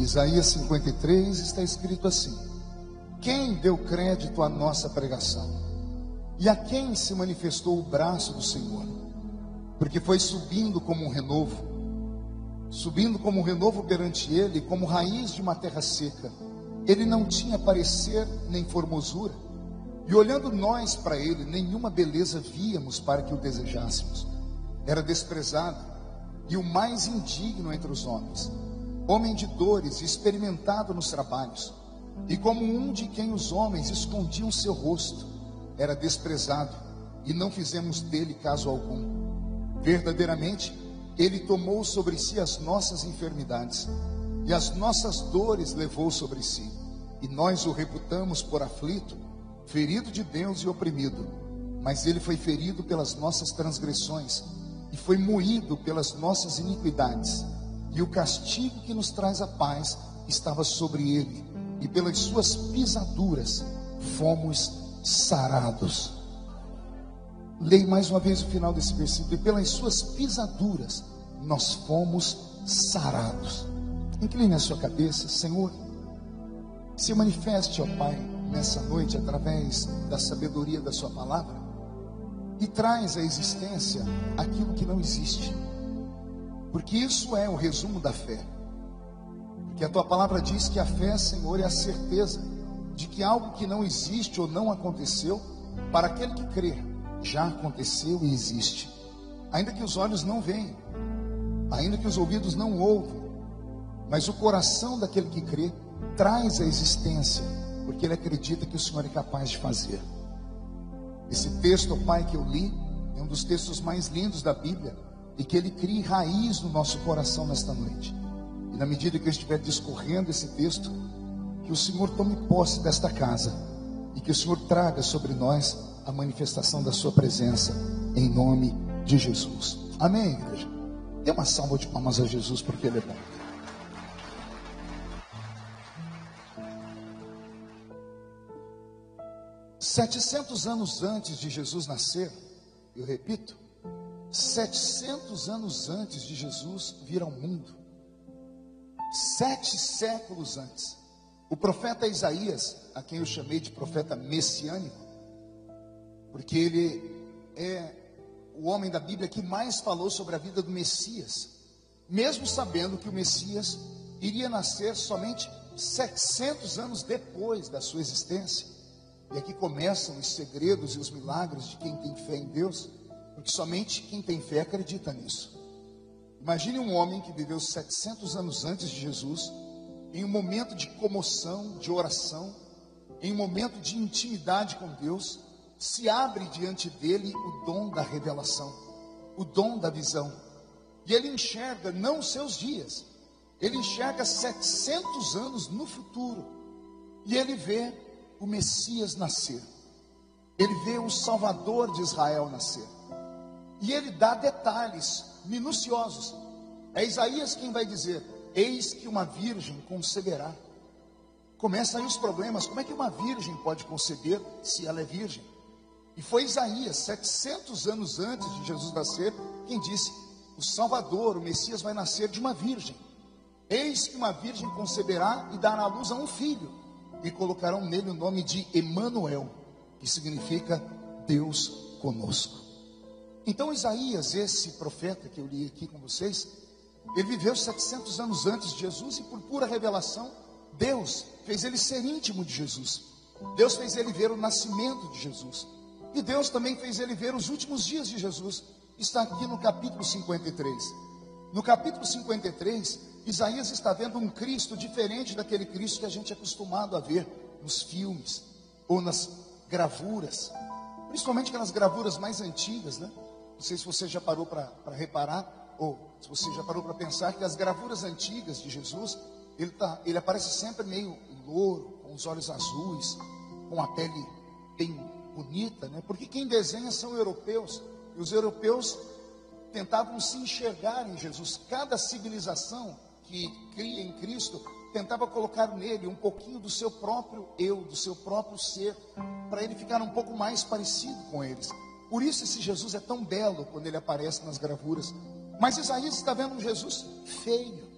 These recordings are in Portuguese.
Isaías 53 está escrito assim: Quem deu crédito à nossa pregação? E a quem se manifestou o braço do Senhor? Porque foi subindo como um renovo, subindo como um renovo perante ele, como raiz de uma terra seca. Ele não tinha parecer nem formosura, e olhando nós para ele, nenhuma beleza víamos para que o desejássemos. Era desprezado e o mais indigno entre os homens homem de dores, experimentado nos trabalhos, e como um de quem os homens escondiam seu rosto, era desprezado, e não fizemos dele caso algum. Verdadeiramente, ele tomou sobre si as nossas enfermidades, e as nossas dores levou sobre si, e nós o reputamos por aflito, ferido de Deus e oprimido. Mas ele foi ferido pelas nossas transgressões, e foi moído pelas nossas iniquidades e o castigo que nos traz a paz estava sobre ele, e pelas suas pisaduras fomos sarados. Leia mais uma vez o final desse versículo. E pelas suas pisaduras nós fomos sarados. Incline a sua cabeça, Senhor. Se manifeste, ó Pai, nessa noite através da sabedoria da Sua palavra e traz à existência aquilo que não existe. Porque isso é o resumo da fé. Porque a tua palavra diz que a fé, Senhor, é a certeza de que algo que não existe ou não aconteceu, para aquele que crê, já aconteceu e existe. Ainda que os olhos não veem, ainda que os ouvidos não ouvem, mas o coração daquele que crê traz a existência, porque ele acredita que o Senhor é capaz de fazer. Esse texto, Pai, que eu li, é um dos textos mais lindos da Bíblia e que ele crie raiz no nosso coração nesta noite. E na medida que eu estiver discorrendo esse texto, que o Senhor tome posse desta casa e que o Senhor traga sobre nós a manifestação da sua presença em nome de Jesus. Amém, igreja. Dê uma salva de palmas a Jesus porque ele é bom. Setecentos anos antes de Jesus nascer, eu repito, 700 anos antes de Jesus vir ao mundo, sete séculos antes, o profeta Isaías, a quem eu chamei de profeta messiânico, porque ele é o homem da Bíblia que mais falou sobre a vida do Messias, mesmo sabendo que o Messias iria nascer somente 700 anos depois da sua existência. E aqui começam os segredos e os milagres de quem tem fé em Deus. Porque somente quem tem fé acredita nisso. Imagine um homem que viveu 700 anos antes de Jesus, em um momento de comoção, de oração, em um momento de intimidade com Deus, se abre diante dele o dom da revelação, o dom da visão. E ele enxerga não os seus dias, ele enxerga 700 anos no futuro. E ele vê o Messias nascer. Ele vê o Salvador de Israel nascer. E ele dá detalhes minuciosos. É Isaías quem vai dizer: Eis que uma virgem conceberá. Começam aí os problemas. Como é que uma virgem pode conceber se ela é virgem? E foi Isaías, 700 anos antes de Jesus nascer, quem disse: O Salvador, o Messias, vai nascer de uma virgem. Eis que uma virgem conceberá e dará à luz a um filho, e colocarão nele o nome de Emanuel, que significa Deus conosco. Então, Isaías, esse profeta que eu li aqui com vocês, ele viveu 700 anos antes de Jesus e, por pura revelação, Deus fez ele ser íntimo de Jesus. Deus fez ele ver o nascimento de Jesus. E Deus também fez ele ver os últimos dias de Jesus. Está aqui no capítulo 53. No capítulo 53, Isaías está vendo um Cristo diferente daquele Cristo que a gente é acostumado a ver nos filmes ou nas gravuras, principalmente aquelas gravuras mais antigas, né? Não sei se você já parou para reparar, ou se você já parou para pensar que as gravuras antigas de Jesus, ele, tá, ele aparece sempre meio louro, com os olhos azuis, com a pele bem bonita, né? Porque quem desenha são europeus, e os europeus tentavam se enxergar em Jesus. Cada civilização que cria em Cristo tentava colocar nele um pouquinho do seu próprio eu, do seu próprio ser, para ele ficar um pouco mais parecido com eles. Por isso esse Jesus é tão belo quando ele aparece nas gravuras. Mas Isaías está vendo um Jesus feio,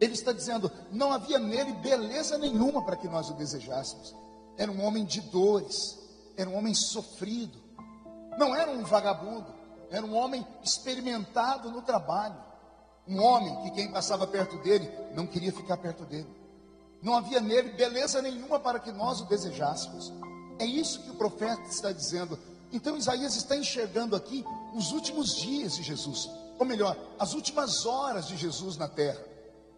Ele está dizendo: não havia nele beleza nenhuma para que nós o desejássemos. Era um homem de dores, era um homem sofrido, não era um vagabundo, era um homem experimentado no trabalho. Um homem que quem passava perto dele não queria ficar perto dele. Não havia nele beleza nenhuma para que nós o desejássemos. É isso que o profeta está dizendo. Então Isaías está enxergando aqui os últimos dias de Jesus, ou melhor, as últimas horas de Jesus na terra.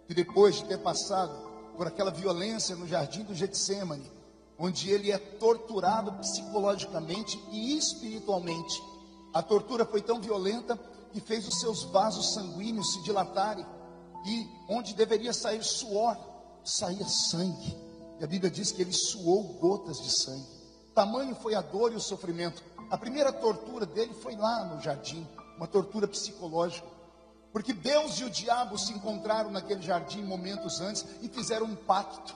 E depois de ter passado por aquela violência no jardim do Getsemane, onde ele é torturado psicologicamente e espiritualmente. A tortura foi tão violenta que fez os seus vasos sanguíneos se dilatarem e onde deveria sair suor, saía sangue. E a Bíblia diz que ele suou gotas de sangue. Tamanho foi a dor e o sofrimento. A primeira tortura dele foi lá no jardim, uma tortura psicológica. Porque Deus e o diabo se encontraram naquele jardim momentos antes e fizeram um pacto.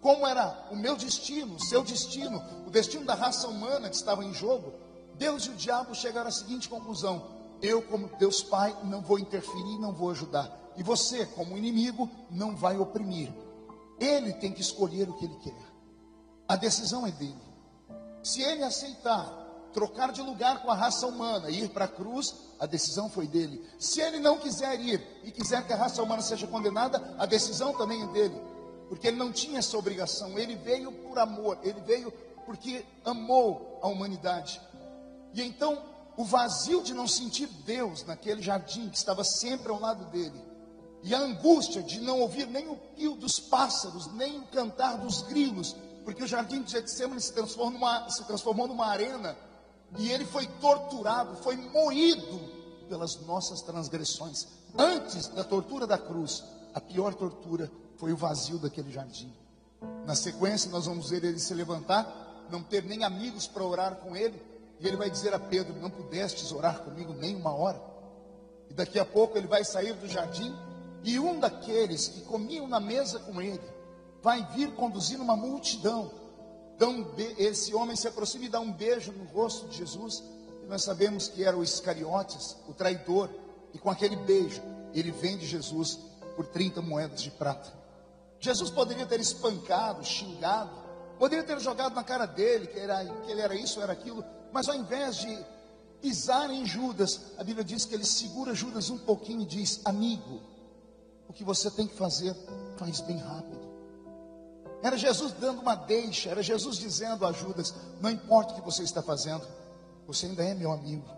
Como era o meu destino, o seu destino, o destino da raça humana que estava em jogo, Deus e o diabo chegaram à seguinte conclusão: eu, como Deus Pai, não vou interferir, não vou ajudar. E você, como inimigo, não vai oprimir. Ele tem que escolher o que ele quer. A decisão é dele. Se ele aceitar trocar de lugar com a raça humana, ir para a cruz, a decisão foi dele. Se ele não quiser ir e quiser que a raça humana seja condenada, a decisão também é dele. Porque ele não tinha essa obrigação, ele veio por amor, ele veio porque amou a humanidade. E então o vazio de não sentir Deus naquele jardim que estava sempre ao lado dele, e a angústia de não ouvir nem o pio dos pássaros, nem o cantar dos grilos, porque o jardim de Getsemane se se transformou numa arena, e ele foi torturado, foi moído pelas nossas transgressões. Antes da tortura da cruz, a pior tortura foi o vazio daquele jardim. Na sequência, nós vamos ver ele se levantar, não ter nem amigos para orar com ele, e ele vai dizer a Pedro: Não pudestes orar comigo nem uma hora. E daqui a pouco ele vai sair do jardim, e um daqueles que comiam na mesa com ele vai vir conduzindo uma multidão. Um esse homem se aproxima e dá um beijo no rosto de Jesus. E nós sabemos que era o Iscariotes, o traidor. E com aquele beijo, ele vende Jesus por 30 moedas de prata. Jesus poderia ter espancado, xingado, poderia ter jogado na cara dele que, era, que ele era isso, era aquilo, mas ao invés de pisar em Judas, a Bíblia diz que ele segura Judas um pouquinho e diz: Amigo, o que você tem que fazer, faz bem rápido. Era Jesus dando uma deixa, era Jesus dizendo a Judas: Não importa o que você está fazendo, você ainda é meu amigo.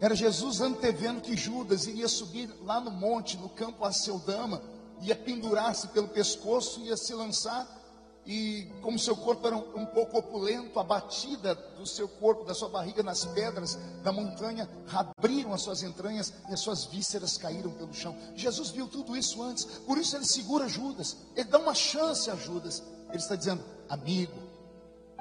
Era Jesus antevendo que Judas iria subir lá no monte, no campo a Seudama, ia pendurar-se pelo pescoço, ia se lançar e como seu corpo era um, um, pouco opulento, a batida do seu corpo, da sua barriga nas pedras da montanha, abriram as suas entranhas e as suas vísceras caíram pelo chão. Jesus viu tudo isso antes, por isso ele segura Judas, ele dá uma chance a Judas. Ele está dizendo, amigo,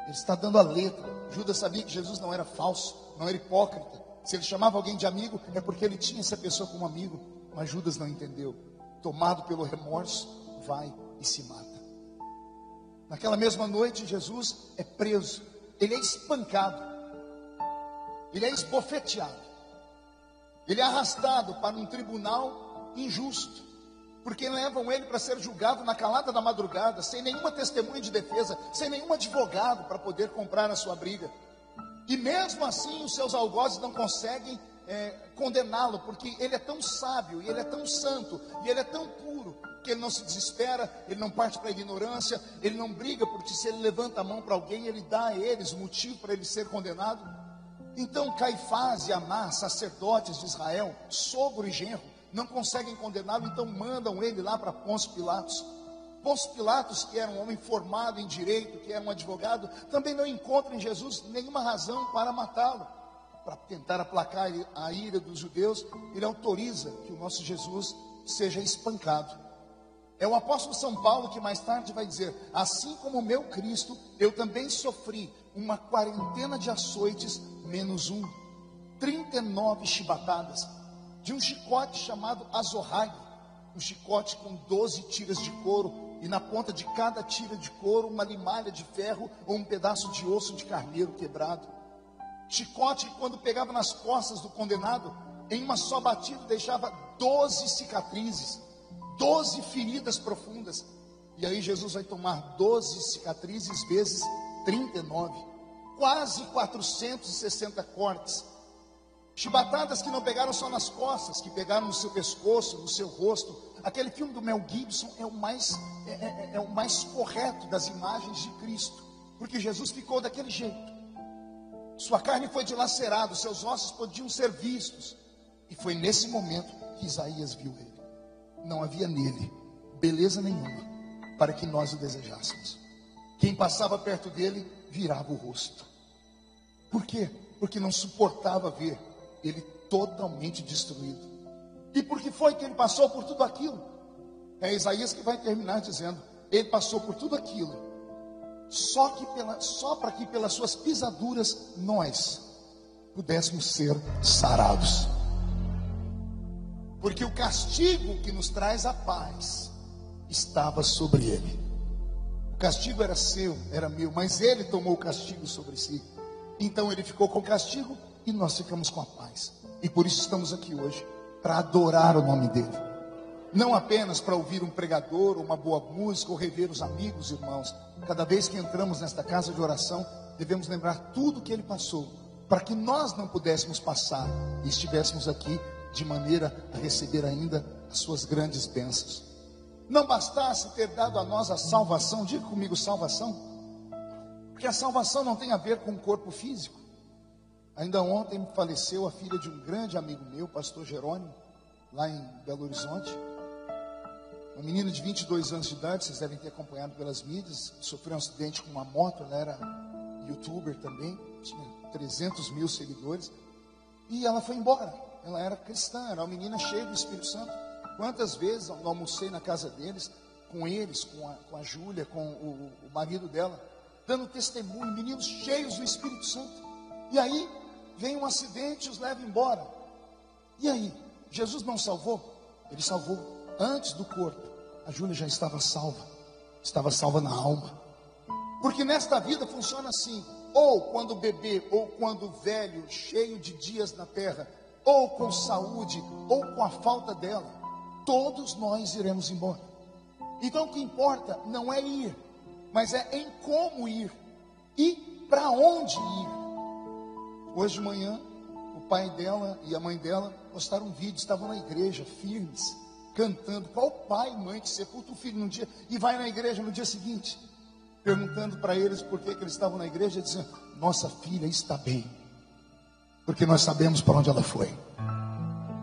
ele está dando a letra. Judas sabia que Jesus não era falso, não era hipócrita. Se ele chamava alguém de amigo, é porque ele tinha essa pessoa como amigo, mas Judas não entendeu. Tomado pelo remorso, vai e se mata. Naquela mesma noite, Jesus é preso, ele é espancado, ele é esbofeteado, ele é arrastado para um tribunal injusto, porque levam ele para ser julgado na calada da madrugada, sem nenhuma testemunha de defesa, sem nenhum advogado para poder comprar a sua briga. E mesmo assim, os seus algozes não conseguem é, condená-lo, porque ele é tão sábio, e ele é tão santo, e ele é tão puro, que ele não se desespera, ele não parte para a ignorância, ele não briga, porque se ele levanta a mão para alguém, ele dá a eles motivo para ele ser condenado. Então Caifás e Amá, sacerdotes de Israel, sogro e genro, não conseguem condená-lo, então mandam ele lá para Pôncio Pilatos. Pôncio Pilatos, que era um homem formado em direito, que era um advogado, também não encontra em Jesus nenhuma razão para matá-lo. Para tentar aplacar a ira dos judeus, ele autoriza que o nosso Jesus seja espancado. É o apóstolo São Paulo que mais tarde vai dizer: Assim como o meu Cristo, eu também sofri uma quarentena de açoites, menos um, 39 chibatadas, de um chicote chamado azorrague, um chicote com 12 tiras de couro, e na ponta de cada tira de couro uma limalha de ferro ou um pedaço de osso de carneiro quebrado. Chicote, quando pegava nas costas do condenado, em uma só batida deixava 12 cicatrizes. doze feridas profundas. E aí Jesus vai tomar 12 cicatrizes vezes 39, quase 460 cortes. Chibatadas que não pegaram só nas costas, que pegaram no seu pescoço, no seu rosto. Aquele filme do Mel Gibson é o mais, é, é, é o mais correto das imagens de Cristo, porque Jesus ficou daquele jeito. Sua carne foi dilacerada, seus ossos podiam ser vistos. E foi nesse momento que Isaías viu ele. Não havia nele beleza nenhuma para que nós o desejássemos. Quem passava perto dele virava o rosto. Por quê? Porque não suportava ver ele totalmente destruído. E por que foi que ele passou por tudo aquilo? É Isaías que vai terminar dizendo: ele passou por tudo aquilo, só que pela, só para que pelas suas pisaduras nós pudéssemos ser sarados. Porque o castigo que nos traz a paz estava sobre ele. O castigo era seu, era meu, mas ele tomou o castigo sobre si. Então ele ficou com o castigo e nós ficamos com a paz. E por isso estamos aqui hoje, para adorar o nome dele. Não apenas para ouvir um pregador, uma boa música, ou rever os amigos, irmãos. Cada vez que entramos nesta casa de oração, devemos lembrar tudo que ele passou, para que nós não pudéssemos passar e estivéssemos aqui de maneira a receber ainda as suas grandes bênçãos. Não bastasse ter dado a nós a salvação, diga comigo salvação, porque a salvação não tem a ver com o corpo físico. Ainda ontem faleceu a filha de um grande amigo meu, pastor Jerônimo, lá em Belo Horizonte. Uma menina de 22 anos de idade, vocês devem ter acompanhado pelas mídias, sofreu um acidente com uma moto, ela era youtuber também, tinha 300 mil seguidores, e ela foi embora. Ela era cristã, era uma menina cheia do Espírito Santo. Quantas vezes eu almocei na casa deles, com eles, com a, com a Júlia, com o, o marido dela, dando testemunho, meninos cheios do Espírito Santo. E aí, vem um acidente e os leva embora. E aí, Jesus não salvou? Ele salvou antes do corpo. A Júlia já estava salva, estava salva na alma. Porque nesta vida funciona assim: ou quando bebê, ou quando velho, cheio de dias na terra, ou com saúde, ou com a falta dela todos nós iremos embora. Então o que importa não é ir, mas é em como ir e para onde ir. Hoje de manhã, o pai dela e a mãe dela postaram um vídeo, estavam na igreja, firmes, cantando. Qual pai e mãe que sepulta o filho num dia e vai na igreja no dia seguinte? Perguntando para eles por que, que eles estavam na igreja, dizendo: Nossa filha está bem, porque nós sabemos para onde ela foi.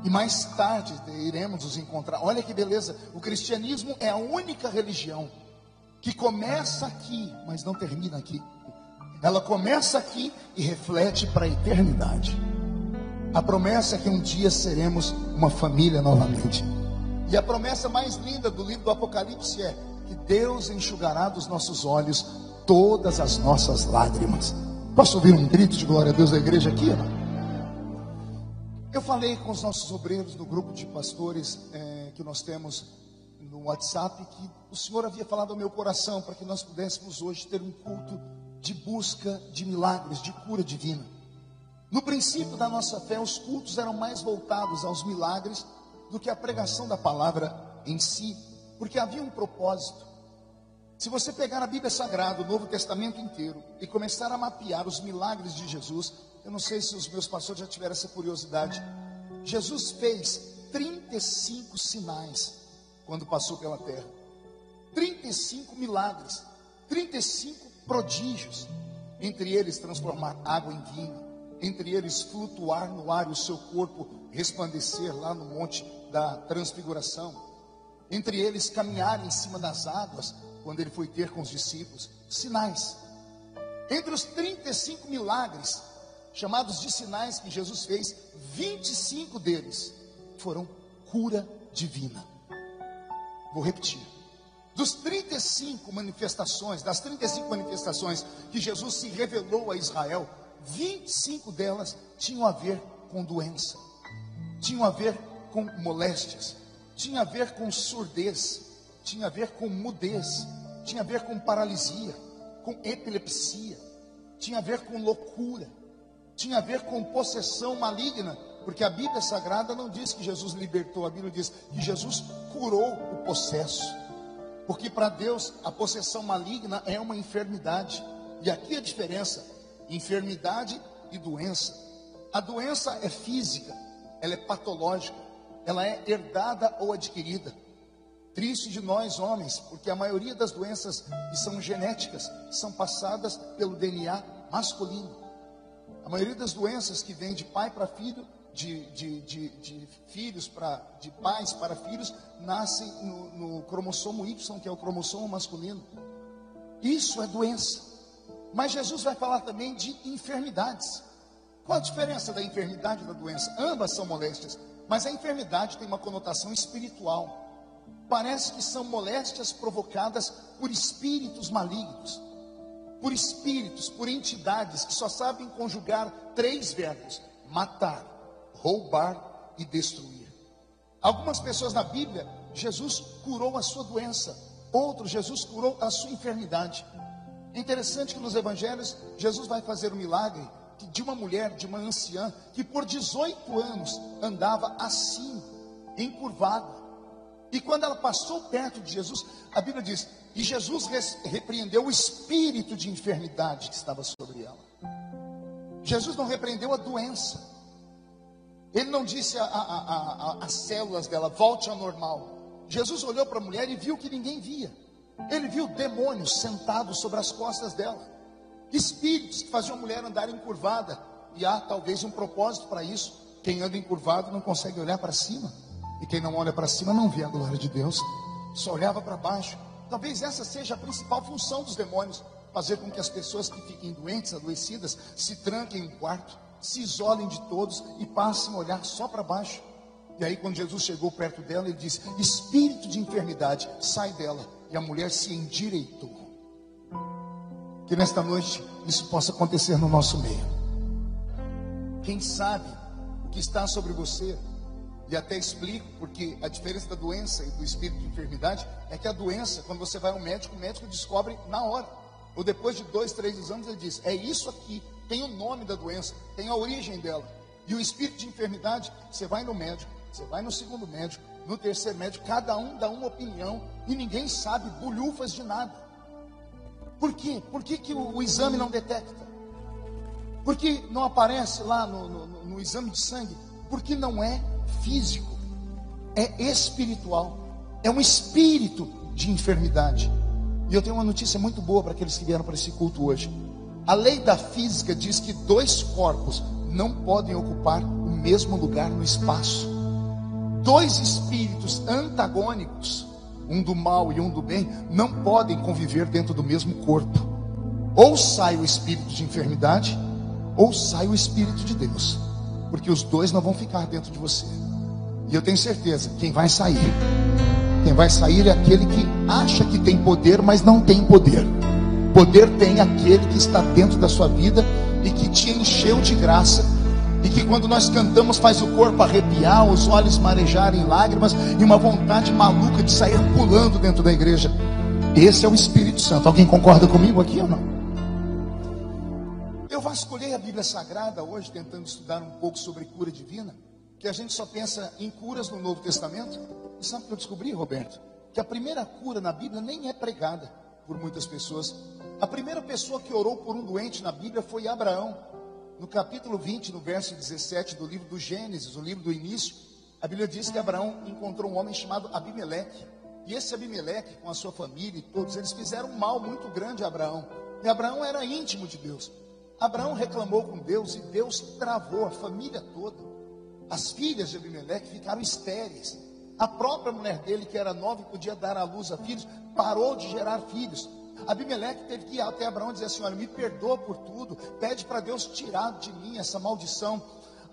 E mais tarde iremos nos encontrar. Olha que beleza. O cristianismo é a única religião que começa aqui, mas não termina aqui. Ela começa aqui e reflete para a eternidade. A promessa é que um dia seremos uma família novamente. E a promessa mais linda do livro do Apocalipse é que Deus enxugará dos nossos olhos todas as nossas lágrimas. Posso ouvir um grito de glória a Deus da igreja aqui? Eu falei com os nossos obreiros do grupo de pastores é, que nós temos no WhatsApp que o Senhor havia falado ao meu coração para que nós pudéssemos hoje ter um culto de busca de milagres, de cura divina. No princípio da nossa fé, os cultos eram mais voltados aos milagres do que a pregação da palavra em si, porque havia um propósito. Se você pegar a Bíblia Sagrada, o Novo Testamento inteiro, e começar a mapear os milagres de Jesus, eu não sei se os meus pastores já tiveram essa curiosidade. Jesus fez 35 sinais quando passou pela terra. 35 milagres, 35 prodígios. Entre eles, transformar água em vinho. Entre eles, flutuar no ar e o seu corpo resplandecer lá no monte da transfiguração. Entre eles, caminhar em cima das águas quando ele foi ter com os discípulos. Sinais. Entre os 35 milagres, chamados de sinais que Jesus fez, 25 deles foram cura divina. Vou repetir. Dos 35 manifestações, das 35 manifestações que Jesus se revelou a Israel, 25 delas tinham a ver com doença, tinham a ver com moléstias, tinham a ver com surdez, tinha a ver com mudez, tinha a ver com paralisia, com epilepsia, tinha a ver com loucura tinha a ver com possessão maligna, porque a Bíblia Sagrada não diz que Jesus libertou, a Bíblia diz que Jesus curou o possesso. Porque para Deus a possessão maligna é uma enfermidade. E aqui a diferença: enfermidade e doença. A doença é física, ela é patológica, ela é herdada ou adquirida. Triste de nós homens, porque a maioria das doenças que são genéticas são passadas pelo DNA masculino. A maioria das doenças que vem de pai para filho, de, de, de, de filhos para de pais para filhos, nascem no, no cromossomo Y, que é o cromossomo masculino. Isso é doença. Mas Jesus vai falar também de enfermidades. Qual a diferença da enfermidade e da doença? Ambas são moléstias, mas a enfermidade tem uma conotação espiritual. Parece que são moléstias provocadas por espíritos malignos por espíritos, por entidades que só sabem conjugar três verbos: matar, roubar e destruir. Algumas pessoas na Bíblia, Jesus curou a sua doença, outros, Jesus curou a sua enfermidade. É interessante que nos evangelhos, Jesus vai fazer um milagre de uma mulher, de uma anciã, que por 18 anos andava assim, encurvada. E quando ela passou perto de Jesus, a Bíblia diz: e Jesus repreendeu o espírito de enfermidade que estava sobre ela. Jesus não repreendeu a doença. Ele não disse às células dela, volte ao normal. Jesus olhou para a mulher e viu que ninguém via. Ele viu demônios sentados sobre as costas dela. Espíritos que faziam a mulher andar encurvada. E há talvez um propósito para isso. Quem anda encurvado não consegue olhar para cima. E quem não olha para cima não vê a glória de Deus. Só olhava para baixo. Talvez essa seja a principal função dos demônios: fazer com que as pessoas que fiquem doentes, adoecidas, se tranquem em um quarto, se isolem de todos e passem a olhar só para baixo. E aí, quando Jesus chegou perto dela, ele disse: Espírito de enfermidade, sai dela. E a mulher se endireitou. Que nesta noite isso possa acontecer no nosso meio. Quem sabe o que está sobre você e até explico, porque a diferença da doença e do espírito de enfermidade é que a doença, quando você vai ao médico, o médico descobre na hora. Ou depois de dois, três exames, ele diz: é isso aqui, tem o nome da doença, tem a origem dela. E o espírito de enfermidade, você vai no médico, você vai no segundo médico, no terceiro médico, cada um dá uma opinião e ninguém sabe bolhufas de nada. Por quê? Por que, que o, o exame não detecta? Por que não aparece lá no, no, no exame de sangue? Porque não é físico, é espiritual, é um espírito de enfermidade. E eu tenho uma notícia muito boa para aqueles que vieram para esse culto hoje. A lei da física diz que dois corpos não podem ocupar o mesmo lugar no espaço. Dois espíritos antagônicos, um do mal e um do bem, não podem conviver dentro do mesmo corpo. Ou sai o espírito de enfermidade, ou sai o espírito de Deus, porque os dois não vão ficar dentro de você. E eu tenho certeza, quem vai sair, quem vai sair é aquele que acha que tem poder, mas não tem poder. Poder tem aquele que está dentro da sua vida e que te encheu de graça. E que quando nós cantamos faz o corpo arrepiar, os olhos marejarem lágrimas e uma vontade maluca de sair pulando dentro da igreja. Esse é o Espírito Santo. Alguém concorda comigo aqui ou não? Eu vasculhei a Bíblia Sagrada hoje, tentando estudar um pouco sobre cura divina que a gente só pensa em curas no Novo Testamento. E sabe o que eu descobri, Roberto? Que a primeira cura na Bíblia nem é pregada por muitas pessoas. A primeira pessoa que orou por um doente na Bíblia foi Abraão. No capítulo 20, no verso 17 do livro do Gênesis, o livro do início, a Bíblia diz que Abraão encontrou um homem chamado Abimeleque. E esse Abimeleque, com a sua família e todos, eles fizeram um mal muito grande a Abraão. E Abraão era íntimo de Deus. Abraão reclamou com Deus e Deus travou a família toda. As filhas de Abimeleque ficaram estéreis. A própria mulher dele, que era nova e podia dar à luz a filhos, parou de gerar filhos. Abimeleque teve que ir até Abraão e dizer assim: Olha, me perdoa por tudo, pede para Deus tirar de mim essa maldição.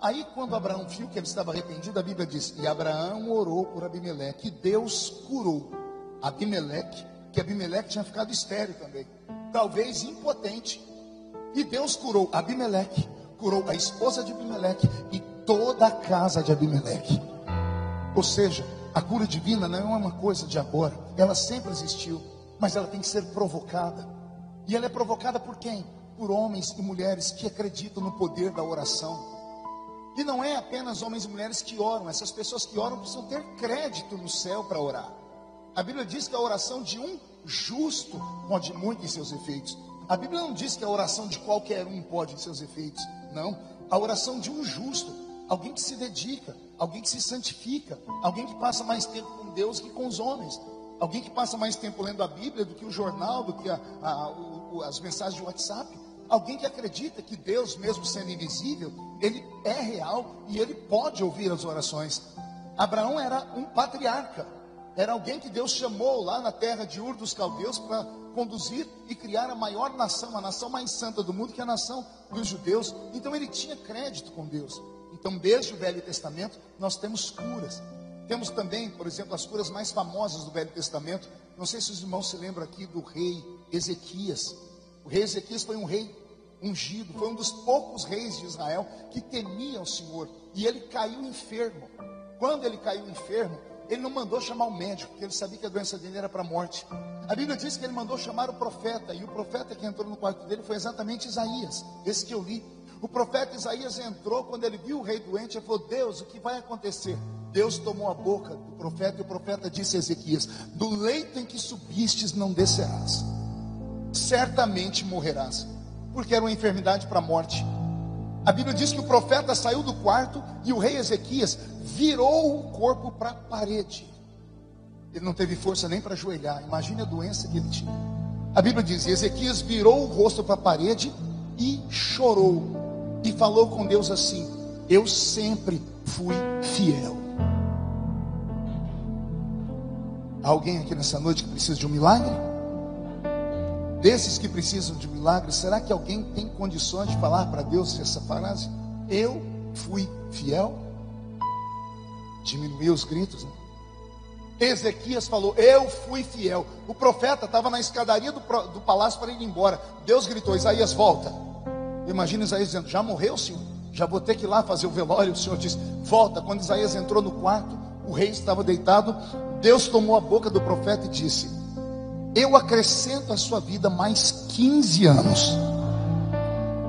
Aí, quando Abraão viu que ele estava arrependido, a Bíblia diz: E Abraão orou por Abimeleque, e Deus curou Abimeleque, que Abimeleque tinha ficado estéreo também, talvez impotente. E Deus curou Abimeleque, curou a esposa de Abimeleque e toda a casa de Abimeleque. Ou seja, a cura divina não é uma coisa de agora, ela sempre existiu, mas ela tem que ser provocada. E ela é provocada por quem? Por homens e mulheres que acreditam no poder da oração. E não é apenas homens e mulheres que oram, essas pessoas que oram precisam ter crédito no céu para orar. A Bíblia diz que a oração de um justo pode muito em seus efeitos. A Bíblia não diz que a oração de qualquer um pode em seus efeitos. Não. A oração de um justo, alguém que se dedica, alguém que se santifica, alguém que passa mais tempo com Deus que com os homens, alguém que passa mais tempo lendo a Bíblia do que o jornal, do que a, a, o, as mensagens de WhatsApp. Alguém que acredita que Deus, mesmo sendo invisível, ele é real e ele pode ouvir as orações. Abraão era um patriarca, era alguém que Deus chamou lá na terra de Ur dos Caldeus para conduzir e criar a maior nação, a nação mais santa do mundo, que é a nação dos judeus. Então ele tinha crédito com Deus. Então, desde o Velho Testamento, nós temos curas. Temos também, por exemplo, as curas mais famosas do Velho Testamento. Não sei se os irmãos se lembram aqui do rei Ezequias. O rei Ezequias foi um rei ungido, foi um dos poucos reis de Israel que temia o Senhor, e ele caiu enfermo. Quando ele caiu enfermo, ele não mandou chamar o médico, porque ele sabia que a doença dele era para a morte. A Bíblia diz que ele mandou chamar o profeta, e o profeta que entrou no quarto dele foi exatamente Isaías, esse que eu li. O profeta Isaías entrou quando ele viu o rei doente e falou: Deus, o que vai acontecer? Deus tomou a boca do profeta e o profeta disse a Ezequias: Do leito em que subistes não descerás, certamente morrerás porque era uma enfermidade para a morte. A Bíblia diz que o profeta saiu do quarto e o rei Ezequias virou o corpo para a parede. Ele não teve força nem para ajoelhar. Imagine a doença que ele tinha. A Bíblia diz: Ezequias virou o rosto para a parede e chorou. E falou com Deus assim: Eu sempre fui fiel. Alguém aqui nessa noite que precisa de um milagre? desses que precisam de milagres, será que alguém tem condições de falar para Deus essa frase? Eu fui fiel? Diminuiu os gritos. Né? Ezequias falou: Eu fui fiel. O profeta estava na escadaria do, do palácio para ir embora. Deus gritou: Isaías, volta. Imagina Isaías dizendo: Já morreu, senhor? Já vou ter que ir lá fazer o velório. O senhor disse: Volta. Quando Isaías entrou no quarto, o rei estava deitado. Deus tomou a boca do profeta e disse: eu acrescento à sua vida mais 15 anos,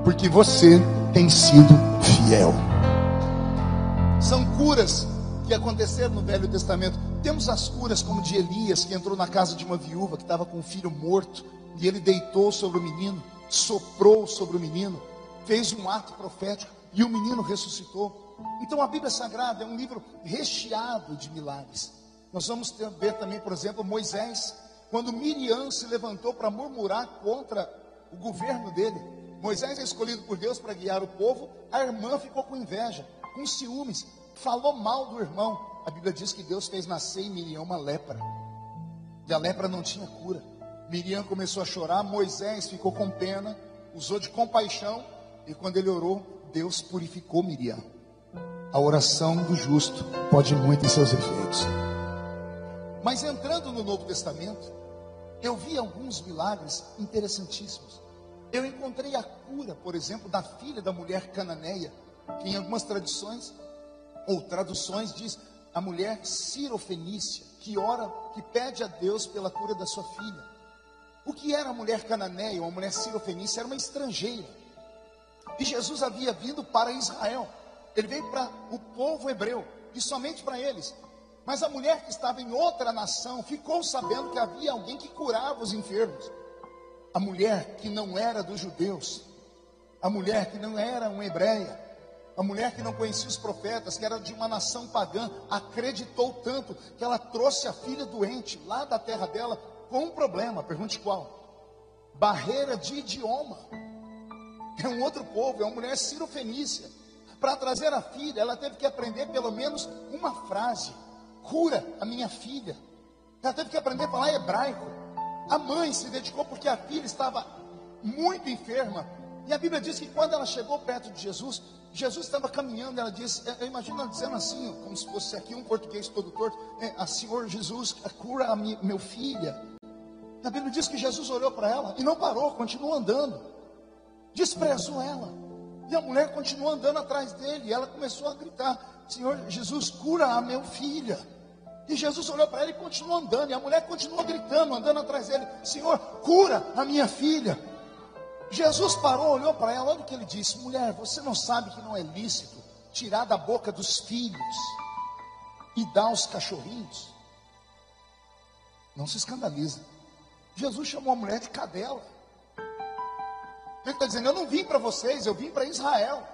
porque você tem sido fiel. São curas que aconteceram no Velho Testamento. Temos as curas como de Elias, que entrou na casa de uma viúva que estava com um filho morto, e ele deitou sobre o menino, soprou sobre o menino, fez um ato profético e o menino ressuscitou. Então a Bíblia Sagrada é um livro recheado de milagres. Nós vamos ver também, por exemplo, Moisés quando Miriam se levantou para murmurar contra o governo dele, Moisés é escolhido por Deus para guiar o povo, a irmã ficou com inveja, com ciúmes, falou mal do irmão. A Bíblia diz que Deus fez nascer em Miriam uma lepra, e a lepra não tinha cura. Miriam começou a chorar, Moisés ficou com pena, usou de compaixão, e quando ele orou, Deus purificou Miriam. A oração do justo pode muito em seus efeitos. Mas entrando no Novo Testamento, eu vi alguns milagres interessantíssimos. Eu encontrei a cura, por exemplo, da filha da mulher cananeia, que em algumas tradições ou traduções diz a mulher cirofenícia, que ora, que pede a Deus pela cura da sua filha. O que era a mulher cananeia, uma mulher cirofenícia, era uma estrangeira. E Jesus havia vindo para Israel. Ele veio para o povo hebreu, e somente para eles. Mas a mulher que estava em outra nação ficou sabendo que havia alguém que curava os enfermos. A mulher que não era dos judeus, a mulher que não era uma hebreia, a mulher que não conhecia os profetas, que era de uma nação pagã, acreditou tanto que ela trouxe a filha doente lá da terra dela com um problema. Pergunte qual? Barreira de idioma. É um outro povo, é uma mulher cirofenícia. Para trazer a filha, ela teve que aprender pelo menos uma frase cura a minha filha. Ela teve que aprender a falar hebraico. A mãe se dedicou porque a filha estava muito enferma. E a Bíblia diz que quando ela chegou perto de Jesus, Jesus estava caminhando. Ela disse: Eu imagino ela dizendo assim, como se fosse aqui um português todo torto: é, A Senhor Jesus, cura a minha, meu filha. A Bíblia diz que Jesus olhou para ela e não parou, continuou andando. Desprezou ela. E a mulher continuou andando atrás dele. E ela começou a gritar: Senhor Jesus, cura a meu filha. E Jesus olhou para ela e continuou andando. E a mulher continuou gritando, andando atrás dele: Senhor, cura a minha filha. Jesus parou, olhou para ela, olha o que ele disse: Mulher, você não sabe que não é lícito tirar da boca dos filhos e dar aos cachorrinhos? Não se escandaliza. Jesus chamou a mulher de cadela. Ele está dizendo: Eu não vim para vocês, eu vim para Israel.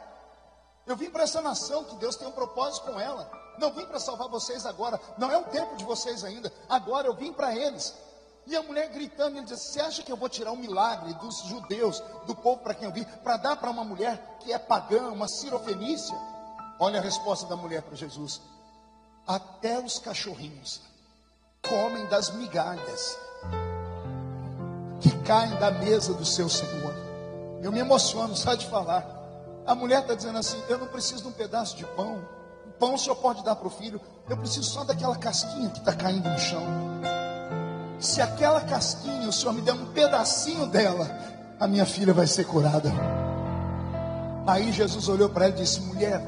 Eu vim para essa nação que Deus tem um propósito com ela. Não vim para salvar vocês agora. Não é o tempo de vocês ainda. Agora eu vim para eles. E a mulher gritando, ele diz: Você acha que eu vou tirar um milagre dos judeus, do povo para quem eu vim, para dar para uma mulher que é pagã, uma cirofenícia? Olha a resposta da mulher para Jesus: Até os cachorrinhos comem das migalhas que caem da mesa do seu Senhor. Eu me emociono só de falar. A mulher está dizendo assim: Eu não preciso de um pedaço de pão. O pão o senhor pode dar para o filho. Eu preciso só daquela casquinha que está caindo no chão. Se aquela casquinha o senhor me der um pedacinho dela, a minha filha vai ser curada. Aí Jesus olhou para ela e disse: Mulher,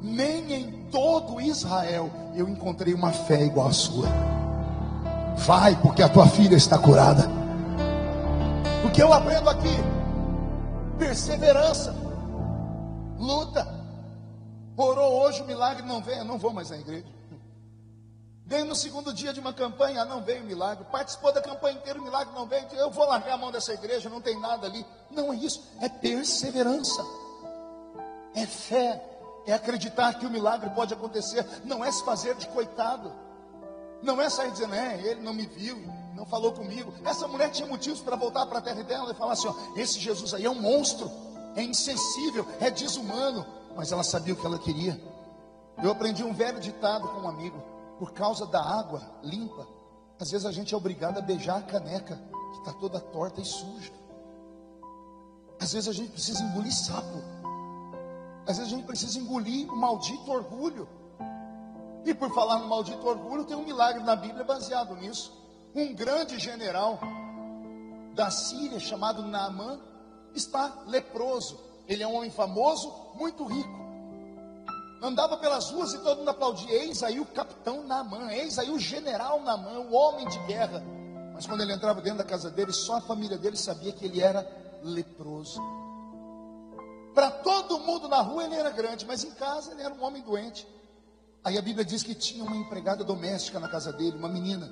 nem em todo Israel eu encontrei uma fé igual a sua. Vai, porque a tua filha está curada. O que eu aprendo aqui? Perseverança, luta. Orou hoje, o milagre não vem, eu não vou mais à igreja. Veio no segundo dia de uma campanha, não veio milagre. Participou da campanha inteira, o milagre não veio. Eu vou largar a mão dessa igreja, não tem nada ali. Não é isso, é perseverança, é fé, é acreditar que o milagre pode acontecer. Não é se fazer de coitado, não é sair dizendo, é, ele não me viu, não falou comigo. Essa mulher tinha motivos para voltar para a terra dela e falar assim: ó, esse Jesus aí é um monstro, é insensível, é desumano. Mas ela sabia o que ela queria. Eu aprendi um velho ditado com um amigo por causa da água limpa, às vezes a gente é obrigado a beijar a caneca que está toda torta e suja. Às vezes a gente precisa engolir sapo. Às vezes a gente precisa engolir o maldito orgulho. E por falar no maldito orgulho, tem um milagre na Bíblia baseado nisso. Um grande general da Síria, chamado Naamã, está leproso. Ele é um homem famoso, muito rico. Andava pelas ruas e todo mundo aplaudia. Eis aí o capitão Naamã, eis aí o general Naamã, o homem de guerra. Mas quando ele entrava dentro da casa dele, só a família dele sabia que ele era leproso. Para todo mundo na rua ele era grande, mas em casa ele era um homem doente. Aí a Bíblia diz que tinha uma empregada doméstica na casa dele, uma menina,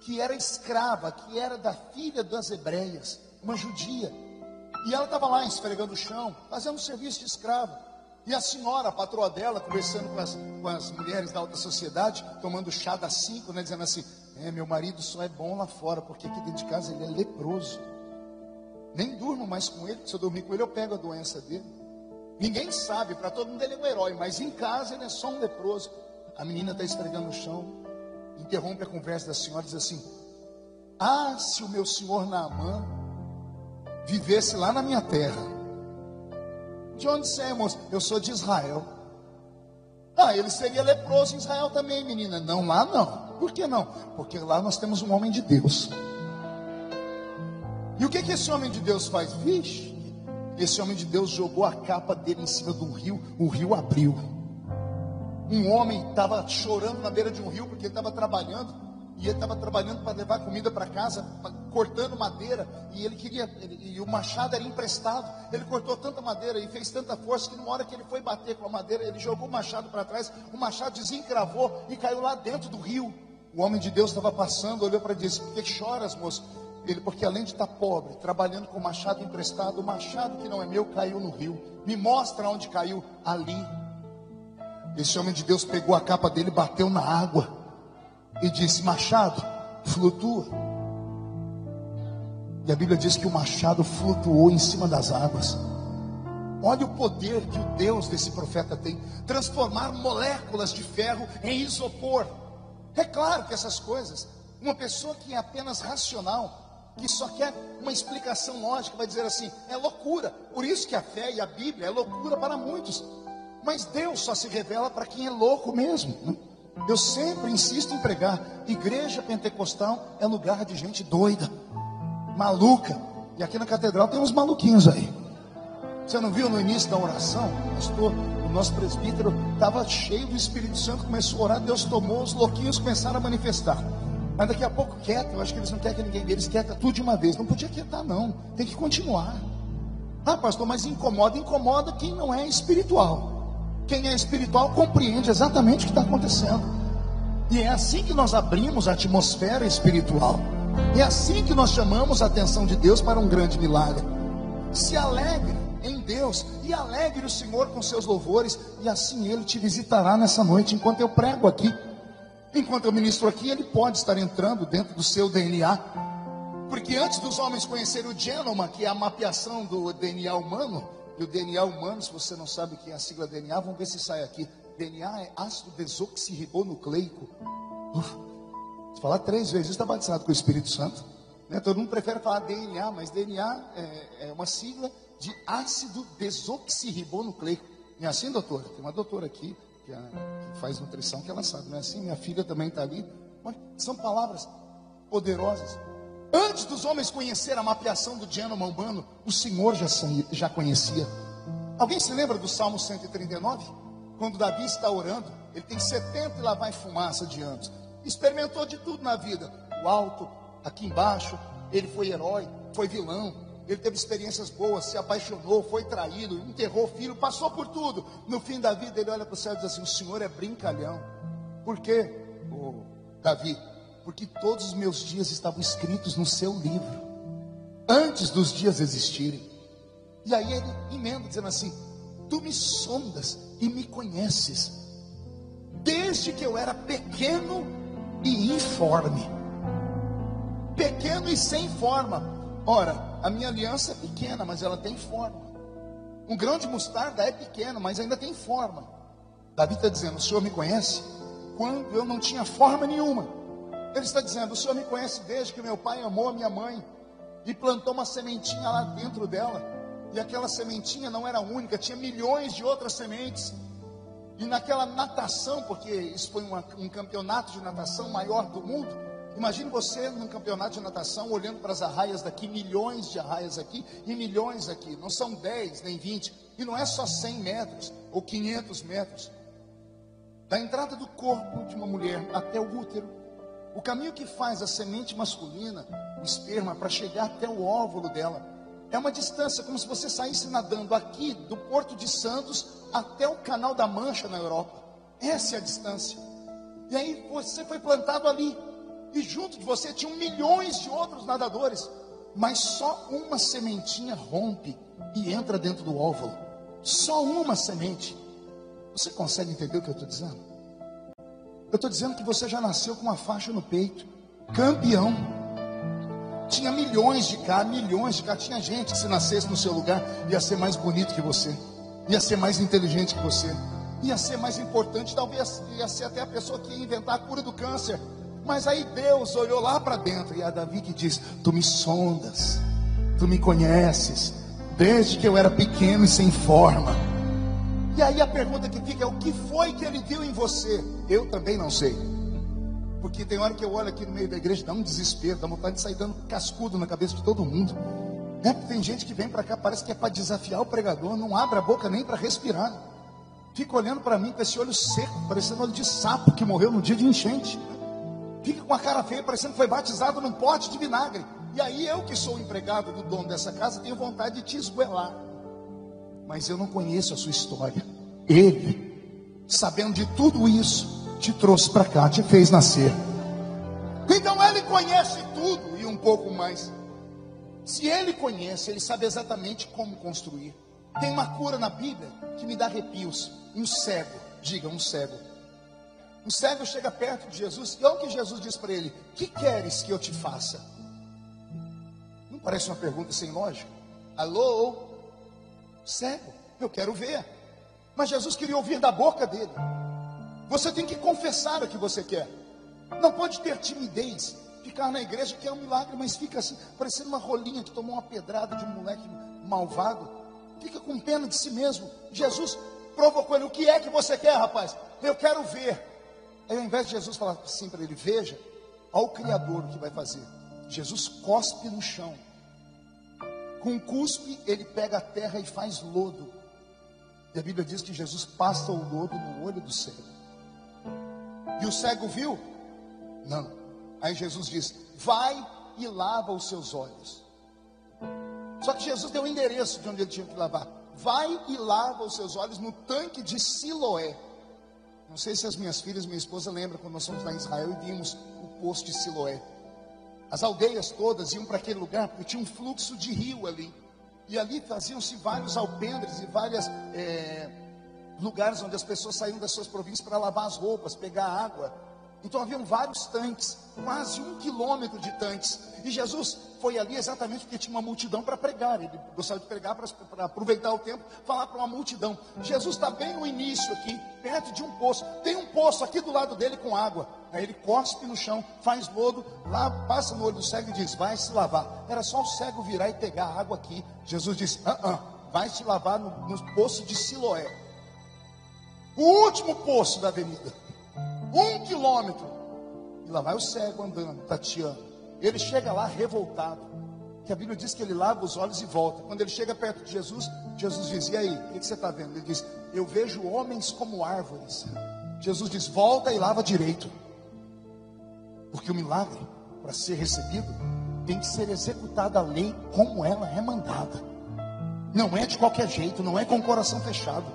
que era escrava, que era da filha das hebreias, uma judia. E ela estava lá esfregando o chão, fazendo serviço de escrava. E a senhora, a patroa dela, conversando com as, com as mulheres da alta sociedade, tomando chá das cinco, né, dizendo assim: É, meu marido só é bom lá fora, porque aqui dentro de casa ele é leproso. Nem durmo mais com ele, porque se eu dormir com ele, eu pego a doença dele. Ninguém sabe, para todo mundo ele é um herói, mas em casa ele é só um leproso. A menina está esfregando no chão, interrompe a conversa da senhora e diz assim: Ah, se o meu senhor Naamã vivesse lá na minha terra de onde você é? Eu sou de Israel. Ah, ele seria leproso em Israel também, menina. Não, lá não. Por que não? Porque lá nós temos um homem de Deus. E o que, que esse homem de Deus faz? Vixe, esse homem de Deus jogou a capa dele em cima de um rio, o rio abriu. Um homem estava chorando na beira de um rio porque ele estava trabalhando e ele estava trabalhando para levar comida para casa, cortando madeira, e ele queria, ele, e o machado era emprestado. Ele cortou tanta madeira e fez tanta força que, numa hora que ele foi bater com a madeira, ele jogou o machado para trás, o machado desencravou e caiu lá dentro do rio. O homem de Deus estava passando, olhou para ele e disse: Por que choras, moço? Ele, porque além de estar tá pobre, trabalhando com o machado emprestado, o machado que não é meu caiu no rio. Me mostra onde caiu, ali. Esse homem de Deus pegou a capa dele, bateu na água e disse: Machado, flutua. E a Bíblia diz que o machado flutuou em cima das águas. Olha o poder que o Deus desse profeta tem transformar moléculas de ferro em isopor. É claro que essas coisas, uma pessoa que é apenas racional, que só quer uma explicação lógica, vai dizer assim: é loucura. Por isso que a fé e a Bíblia é loucura para muitos. Mas Deus só se revela para quem é louco mesmo. Né? Eu sempre insisto em pregar: igreja pentecostal é lugar de gente doida, maluca. E aqui na catedral tem uns maluquinhos aí. Você não viu no início da oração, pastor? O nosso presbítero estava cheio do Espírito Santo, começou a orar, Deus tomou, os louquinhos começaram a manifestar. Mas daqui a pouco quieta, eu acho que eles não querem que ninguém eles quieta tudo de uma vez. Não podia quietar, não. Tem que continuar. Ah, pastor, mas incomoda, incomoda quem não é espiritual. Quem é espiritual compreende exatamente o que está acontecendo. E é assim que nós abrimos a atmosfera espiritual. É assim que nós chamamos a atenção de Deus para um grande milagre. Se alegre em Deus e alegre o Senhor com seus louvores, e assim Ele te visitará nessa noite enquanto eu prego aqui. Enquanto eu ministro aqui, Ele pode estar entrando dentro do seu DNA. Porque antes dos homens conhecerem o genoma, que é a mapeação do DNA humano, e o DNA humano, se você não sabe o que é a sigla DNA, vamos ver se sai aqui. DNA é ácido desoxirribonucleico. se falar três vezes, está batizado com o Espírito Santo. Né? Todo mundo prefere falar DNA, mas DNA é, é uma sigla de ácido desoxirribonucleico. Não é assim, doutora? Tem uma doutora aqui que, a, que faz nutrição que ela sabe, não é assim? Minha filha também está ali. São palavras poderosas. Antes dos homens conhecer a mapeação do genoma humano, o Senhor já, já conhecia. Alguém se lembra do Salmo 139? Quando Davi está orando, ele tem 70 e lá vai fumaça de anos. Experimentou de tudo na vida. O alto, aqui embaixo, ele foi herói, foi vilão, ele teve experiências boas, se apaixonou, foi traído, enterrou o filho, passou por tudo. No fim da vida, ele olha para o céu e diz assim: O Senhor é brincalhão. Por quê, oh, Davi? Porque todos os meus dias estavam escritos no seu livro, antes dos dias existirem. E aí ele emenda dizendo assim: Tu me sondas e me conheces, desde que eu era pequeno e informe. Pequeno e sem forma. Ora, a minha aliança é pequena, mas ela tem forma. Um grão de mostarda é pequeno, mas ainda tem forma. Davi está dizendo: O Senhor me conhece quando eu não tinha forma nenhuma. Ele está dizendo: O Senhor me conhece desde que meu pai amou a minha mãe e plantou uma sementinha lá dentro dela. E aquela sementinha não era única, tinha milhões de outras sementes. E naquela natação, porque isso foi uma, um campeonato de natação maior do mundo. Imagine você num campeonato de natação olhando para as arraias daqui, milhões de arraias aqui e milhões aqui. Não são 10 nem 20. E não é só 100 metros ou 500 metros. Da entrada do corpo de uma mulher até o útero o caminho que faz a semente masculina, o esperma, para chegar até o óvulo dela, é uma distância como se você saísse nadando aqui do Porto de Santos até o Canal da Mancha na Europa. Essa é a distância. E aí você foi plantado ali. E junto de você tinham milhões de outros nadadores. Mas só uma sementinha rompe e entra dentro do óvulo. Só uma semente. Você consegue entender o que eu estou dizendo? Eu estou dizendo que você já nasceu com uma faixa no peito, campeão. Tinha milhões de cá, milhões de cá. Tinha gente que se nascesse no seu lugar ia ser mais bonito que você, ia ser mais inteligente que você, ia ser mais importante. Talvez ia ser até a pessoa que ia inventar a cura do câncer. Mas aí Deus olhou lá para dentro e a Davi que diz: Tu me sondas, tu me conheces, desde que eu era pequeno e sem forma. E aí a pergunta que fica é: o que foi que ele viu em você? Eu também não sei. Porque tem hora que eu olho aqui no meio da igreja, dá um desespero, dá vontade de sair dando cascudo na cabeça de todo mundo. É, tem gente que vem para cá, parece que é para desafiar o pregador, não abre a boca nem para respirar. Fica olhando para mim com esse olho seco, parecendo olho de sapo que morreu no dia de enchente. Fica com a cara feia, parecendo que foi batizado num pote de vinagre. E aí eu que sou o empregado do dono dessa casa, tenho vontade de te esguelar mas eu não conheço a sua história. Ele, sabendo de tudo isso, te trouxe para cá, te fez nascer. Então ele conhece tudo e um pouco mais. Se ele conhece, ele sabe exatamente como construir. Tem uma cura na Bíblia que me dá arrepios. Um cego, diga um cego. Um cego chega perto de Jesus e olha o que Jesus diz para ele: Que queres que eu te faça? Não parece uma pergunta sem lógica? Alô? Cego, eu quero ver. Mas Jesus queria ouvir da boca dele. Você tem que confessar o que você quer. Não pode ter timidez. Ficar na igreja que é um milagre, mas fica assim, parecendo uma rolinha que tomou uma pedrada de um moleque malvado. Fica com pena de si mesmo. Jesus provocou ele: O que é que você quer, rapaz? Eu quero ver. Aí, ao invés de Jesus falar assim para ele: Veja, ao Criador o que vai fazer. Jesus cospe no chão com cuspe, ele pega a terra e faz lodo. E a Bíblia diz que Jesus passa o lodo no olho do cego. E o cego viu? Não. Aí Jesus diz: Vai e lava os seus olhos. Só que Jesus deu o endereço de onde ele tinha que lavar. vai e lava os seus olhos no tanque de Siloé. Não sei se as minhas filhas, minha esposa lembram quando nós fomos lá em Israel e vimos o poço de Siloé. As aldeias todas iam para aquele lugar porque tinha um fluxo de rio ali. E ali faziam-se vários alpendres e vários é, lugares onde as pessoas saíam das suas províncias para lavar as roupas, pegar água. Então haviam vários tanques, quase um quilômetro de tanques. E Jesus foi ali exatamente porque tinha uma multidão para pregar. Ele gostava de pregar para aproveitar o tempo, falar para uma multidão. Jesus está bem no início aqui, perto de um poço. Tem um poço aqui do lado dele com água. Aí ele cospe no chão, faz lodo, lá passa no olho do cego e diz: Vai se lavar. Era só o cego virar e pegar a água aqui. Jesus disse: ah, ah, Vai se lavar no, no poço de Siloé. O último poço da avenida um quilômetro. E lá vai o cego andando, tateando. Ele chega lá revoltado. Que a Bíblia diz que ele lava os olhos e volta. Quando ele chega perto de Jesus, Jesus diz: E aí, o que você está vendo? Ele diz: Eu vejo homens como árvores. Jesus diz: Volta e lava direito. Porque o milagre, para ser recebido, tem que ser executada a lei como ela é mandada. Não é de qualquer jeito, não é com o coração fechado.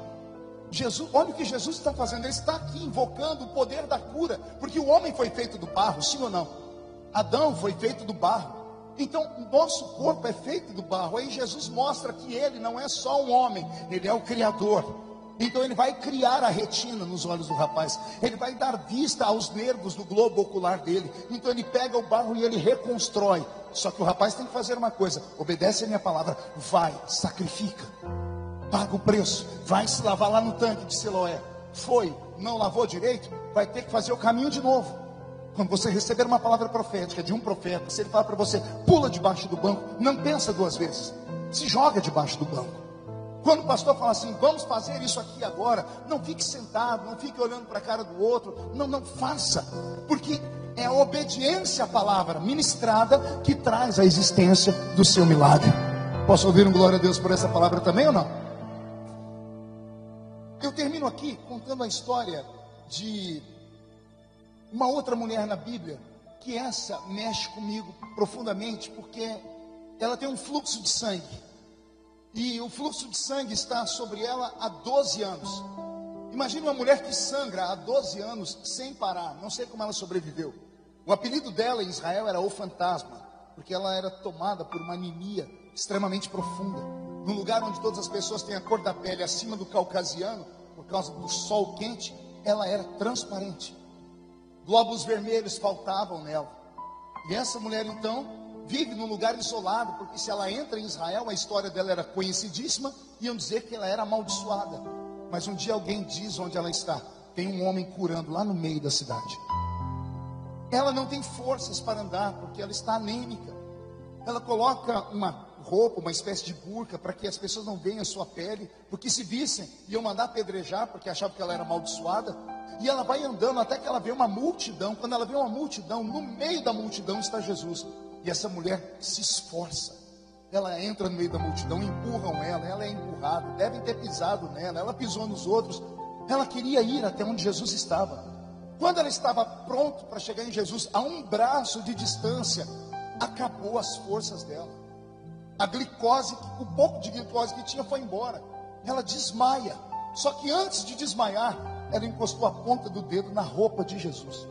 Jesus, olha o que Jesus está fazendo, ele está aqui invocando o poder da cura, porque o homem foi feito do barro, sim ou não? Adão foi feito do barro. Então, o nosso corpo é feito do barro. Aí Jesus mostra que ele não é só um homem, ele é o criador. Então ele vai criar a retina nos olhos do rapaz. Ele vai dar vista aos nervos do globo ocular dele. Então ele pega o barro e ele reconstrói. Só que o rapaz tem que fazer uma coisa: obedece a minha palavra, vai, sacrifica paga o preço, vai se lavar lá no tanque de Siloé. Foi, não lavou direito, vai ter que fazer o caminho de novo. Quando você receber uma palavra profética de um profeta, se ele falar para você, pula debaixo do banco, não pensa duas vezes, se joga debaixo do banco. Quando o pastor fala assim, vamos fazer isso aqui agora, não fique sentado, não fique olhando para a cara do outro, não, não faça, porque é a obediência à palavra ministrada que traz a existência do seu milagre. Posso ouvir um glória a Deus por essa palavra também ou não? Eu termino aqui contando a história de uma outra mulher na Bíblia, que essa mexe comigo profundamente, porque ela tem um fluxo de sangue. E o fluxo de sangue está sobre ela há 12 anos. Imagine uma mulher que sangra há 12 anos sem parar. Não sei como ela sobreviveu. O apelido dela em Israel era o fantasma, porque ela era tomada por uma anemia extremamente profunda num lugar onde todas as pessoas têm a cor da pele acima do caucasiano, por causa do sol quente, ela era transparente. Glóbulos vermelhos faltavam nela. E essa mulher então vive num lugar isolado, porque se ela entra em Israel, a história dela era conhecidíssima, iam dizer que ela era amaldiçoada. Mas um dia alguém diz onde ela está: tem um homem curando lá no meio da cidade. Ela não tem forças para andar, porque ela está anêmica. Ela coloca uma roupa, uma espécie de burca, para que as pessoas não vejam a sua pele, porque se vissem, iam mandar apedrejar, porque achavam que ela era amaldiçoada. E ela vai andando até que ela vê uma multidão. Quando ela vê uma multidão, no meio da multidão está Jesus. E essa mulher se esforça. Ela entra no meio da multidão, empurram ela, ela é empurrada, devem ter pisado nela, ela pisou nos outros. Ela queria ir até onde Jesus estava. Quando ela estava pronto para chegar em Jesus, a um braço de distância, acabou as forças dela. A glicose, o pouco de glicose que tinha foi embora. Ela desmaia. Só que antes de desmaiar, ela encostou a ponta do dedo na roupa de Jesus.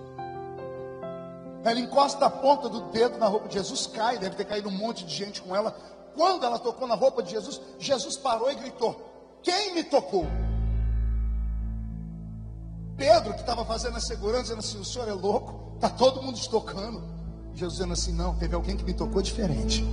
Ela encosta a ponta do dedo na roupa de Jesus, cai, deve ter caído um monte de gente com ela. Quando ela tocou na roupa de Jesus, Jesus parou e gritou: Quem me tocou? Pedro, que estava fazendo a segurança, dizendo assim: O senhor é louco? Está todo mundo te tocando. Jesus dizendo assim: Não, teve alguém que me tocou diferente.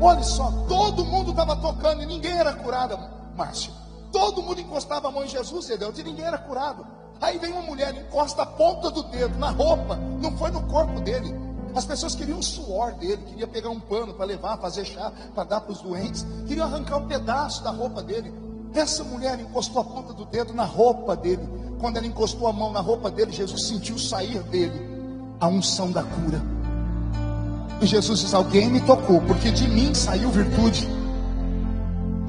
Olha só, todo mundo estava tocando e ninguém era curado, Márcio. Todo mundo encostava a mão em Jesus, e e ninguém era curado. Aí vem uma mulher, encosta a ponta do dedo na roupa, não foi no corpo dele. As pessoas queriam o suor dele, queriam pegar um pano para levar, fazer chá, para dar para os doentes, queriam arrancar um pedaço da roupa dele. Essa mulher encostou a ponta do dedo na roupa dele. Quando ela encostou a mão na roupa dele, Jesus sentiu sair dele a unção da cura. E Jesus diz: Alguém me tocou, porque de mim saiu virtude.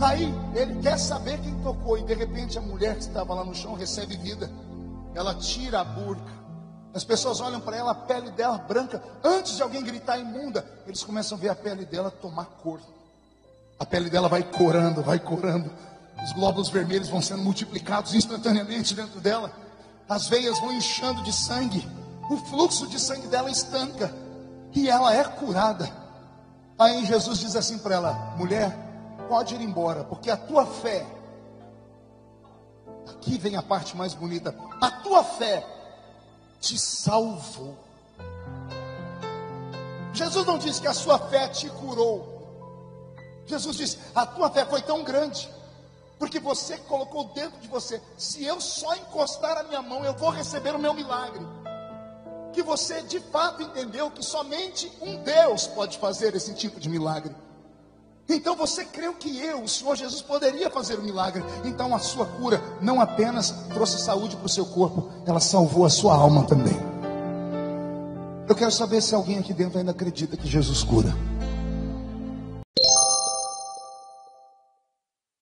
Aí ele quer saber quem tocou, e de repente a mulher que estava lá no chão recebe vida. Ela tira a burca. As pessoas olham para ela, a pele dela branca. Antes de alguém gritar imunda, eles começam a ver a pele dela tomar cor. A pele dela vai corando, vai corando. Os glóbulos vermelhos vão sendo multiplicados instantaneamente dentro dela. As veias vão inchando de sangue. O fluxo de sangue dela estanca. E ela é curada. Aí Jesus diz assim para ela: mulher, pode ir embora, porque a tua fé. Aqui vem a parte mais bonita. A tua fé te salvou. Jesus não disse que a sua fé te curou. Jesus disse: a tua fé foi tão grande, porque você colocou dentro de você. Se eu só encostar a minha mão, eu vou receber o meu milagre. Que você de fato entendeu que somente um Deus pode fazer esse tipo de milagre. Então você creu que eu, o Senhor Jesus, poderia fazer o um milagre. Então a sua cura não apenas trouxe saúde para o seu corpo, ela salvou a sua alma também. Eu quero saber se alguém aqui dentro ainda acredita que Jesus cura.